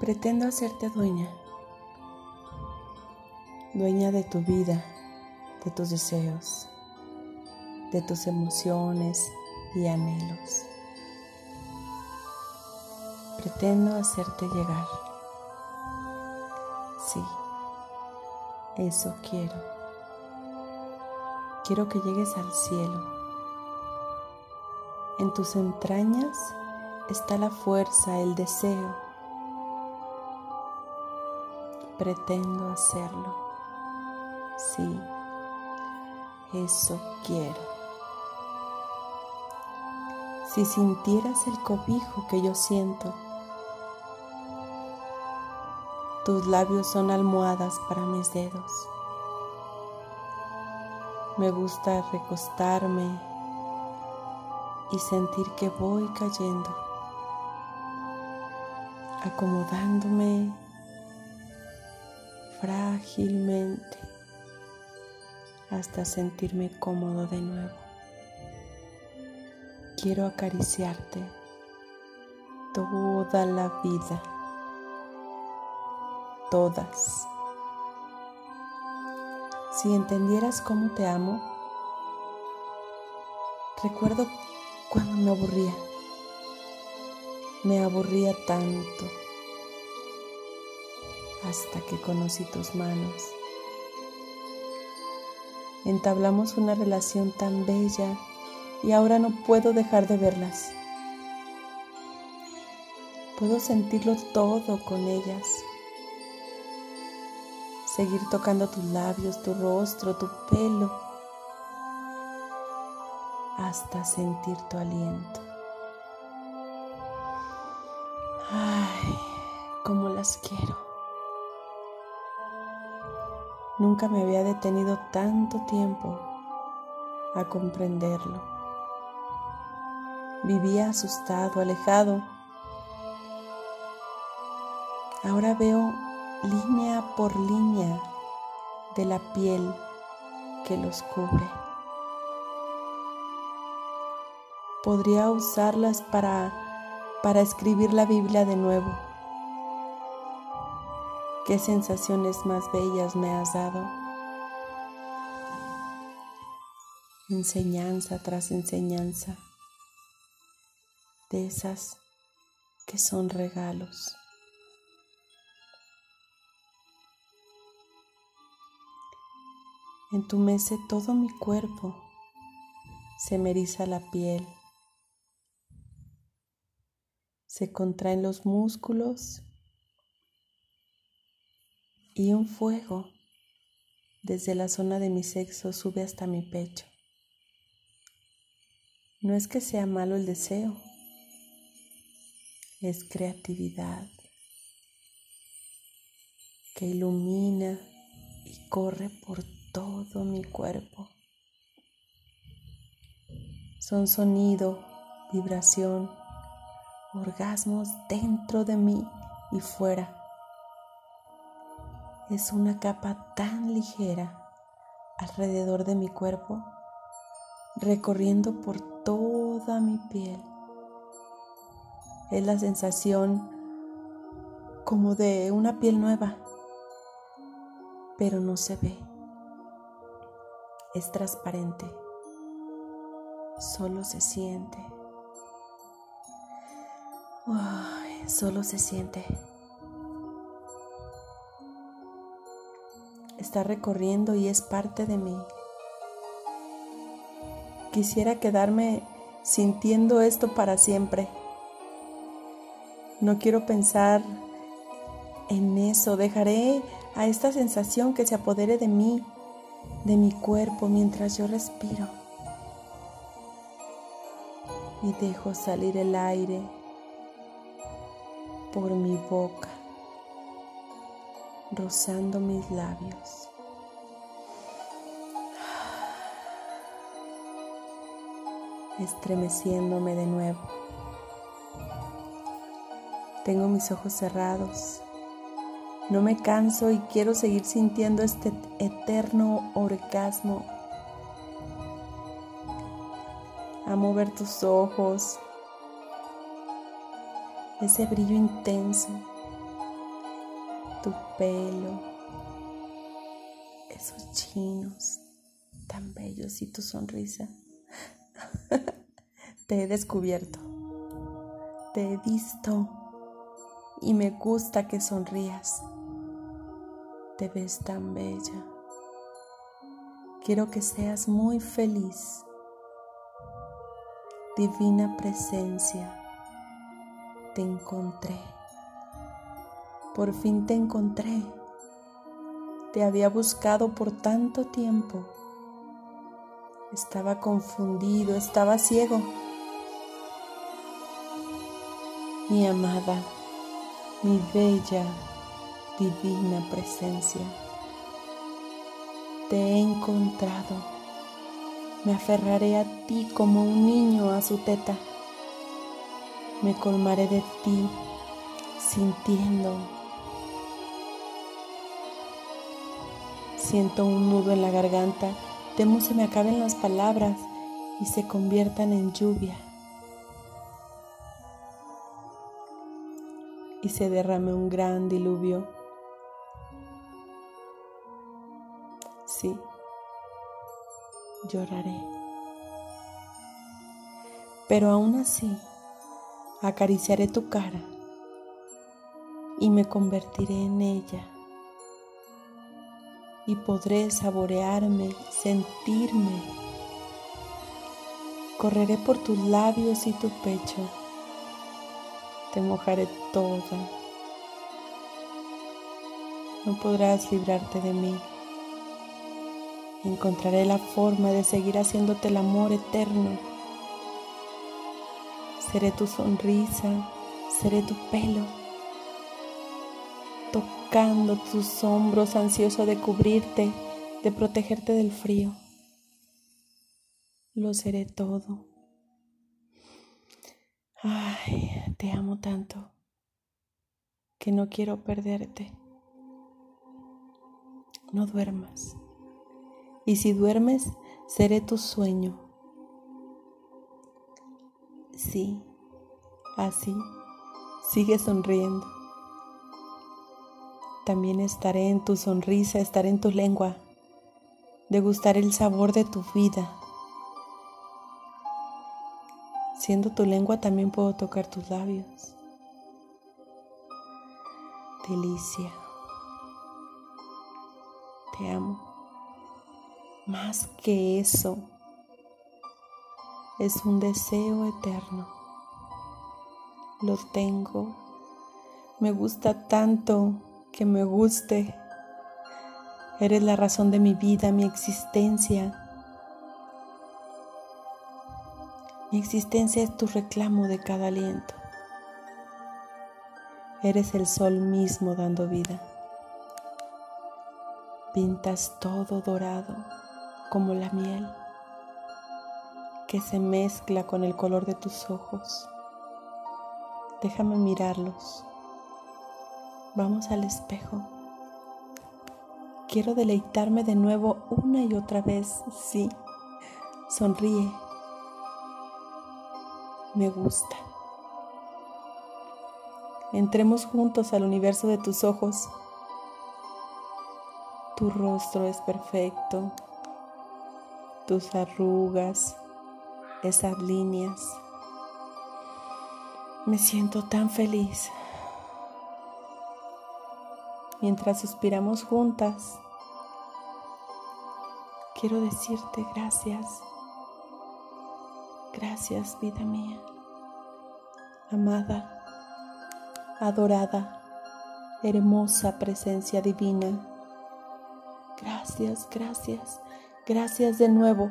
Pretendo hacerte dueña, dueña de tu vida, de tus deseos, de tus emociones y anhelos. Pretendo hacerte llegar. Sí, eso quiero. Quiero que llegues al cielo. En tus entrañas está la fuerza, el deseo. Pretendo hacerlo. Sí, eso quiero. Si sintieras el cobijo que yo siento, tus labios son almohadas para mis dedos. Me gusta recostarme y sentir que voy cayendo, acomodándome frágilmente hasta sentirme cómodo de nuevo. Quiero acariciarte toda la vida todas. Si entendieras cómo te amo, recuerdo cuando me aburría. Me aburría tanto hasta que conocí tus manos. Entablamos una relación tan bella y ahora no puedo dejar de verlas. Puedo sentirlo todo con ellas seguir tocando tus labios, tu rostro, tu pelo, hasta sentir tu aliento. Ay, cómo las quiero. Nunca me había detenido tanto tiempo a comprenderlo. Vivía asustado, alejado. Ahora veo línea por línea de la piel que los cubre. Podría usarlas para, para escribir la Biblia de nuevo. Qué sensaciones más bellas me has dado. Enseñanza tras enseñanza de esas que son regalos. Entumece todo mi cuerpo, se me eriza la piel, se contraen los músculos y un fuego desde la zona de mi sexo sube hasta mi pecho. No es que sea malo el deseo, es creatividad que ilumina y corre por todo mi cuerpo. Son sonido, vibración, orgasmos dentro de mí y fuera. Es una capa tan ligera alrededor de mi cuerpo, recorriendo por toda mi piel. Es la sensación como de una piel nueva, pero no se ve es transparente, solo se siente. solo se siente. Está recorriendo y es parte de mí. Quisiera quedarme sintiendo esto para siempre. No quiero pensar en eso. Dejaré a esta sensación que se apodere de mí de mi cuerpo mientras yo respiro y dejo salir el aire por mi boca, rozando mis labios. estremeciéndome de nuevo. Tengo mis ojos cerrados no me canso y quiero seguir sintiendo este eterno orgasmo. Amo ver tus ojos, ese brillo intenso, tu pelo, esos chinos tan bellos y tu sonrisa. Te he descubierto, te he visto y me gusta que sonrías. Te ves tan bella. Quiero que seas muy feliz. Divina presencia, te encontré. Por fin te encontré. Te había buscado por tanto tiempo. Estaba confundido, estaba ciego. Mi amada, mi bella, divina presencia, te he encontrado. Me aferraré a ti como un niño a su teta. Me colmaré de ti sintiendo Siento un nudo en la garganta, temo se me acaben las palabras y se conviertan en lluvia. Y se derrame un gran diluvio. Sí, lloraré. Pero aún así, acariciaré tu cara y me convertiré en ella y podré saborearme, sentirme. Correré por tus labios y tu pecho. Te mojaré toda. No podrás librarte de mí. Encontraré la forma de seguir haciéndote el amor eterno. Seré tu sonrisa, seré tu pelo tocando tus hombros ansioso de cubrirte, de protegerte del frío. Lo seré todo. Ay, te amo tanto que no quiero perderte. No duermas. Y si duermes, seré tu sueño. Sí, así, sigue sonriendo. También estaré en tu sonrisa, estaré en tu lengua, degustaré el sabor de tu vida. Siendo tu lengua también puedo tocar tus labios. Delicia. Te amo. Más que eso, es un deseo eterno. Lo tengo. Me gusta tanto que me guste. Eres la razón de mi vida, mi existencia. Mi existencia es tu reclamo de cada aliento. Eres el sol mismo dando vida. Pintas todo dorado como la miel que se mezcla con el color de tus ojos. Déjame mirarlos Vamos al espejo. Quiero deleitarme de nuevo una y otra vez. Sí, sonríe. Me gusta. Entremos juntos al universo de tus ojos. Tu rostro es perfecto. Tus arrugas, esas líneas. Me siento tan feliz mientras suspiramos juntas, quiero decirte gracias. Gracias, vida mía, amada, adorada, hermosa presencia divina. Gracias, gracias, gracias de nuevo.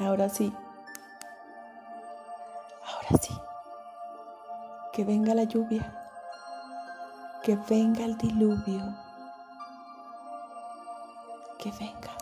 Ahora sí, ahora sí, que venga la lluvia que venga el diluvio, que venga.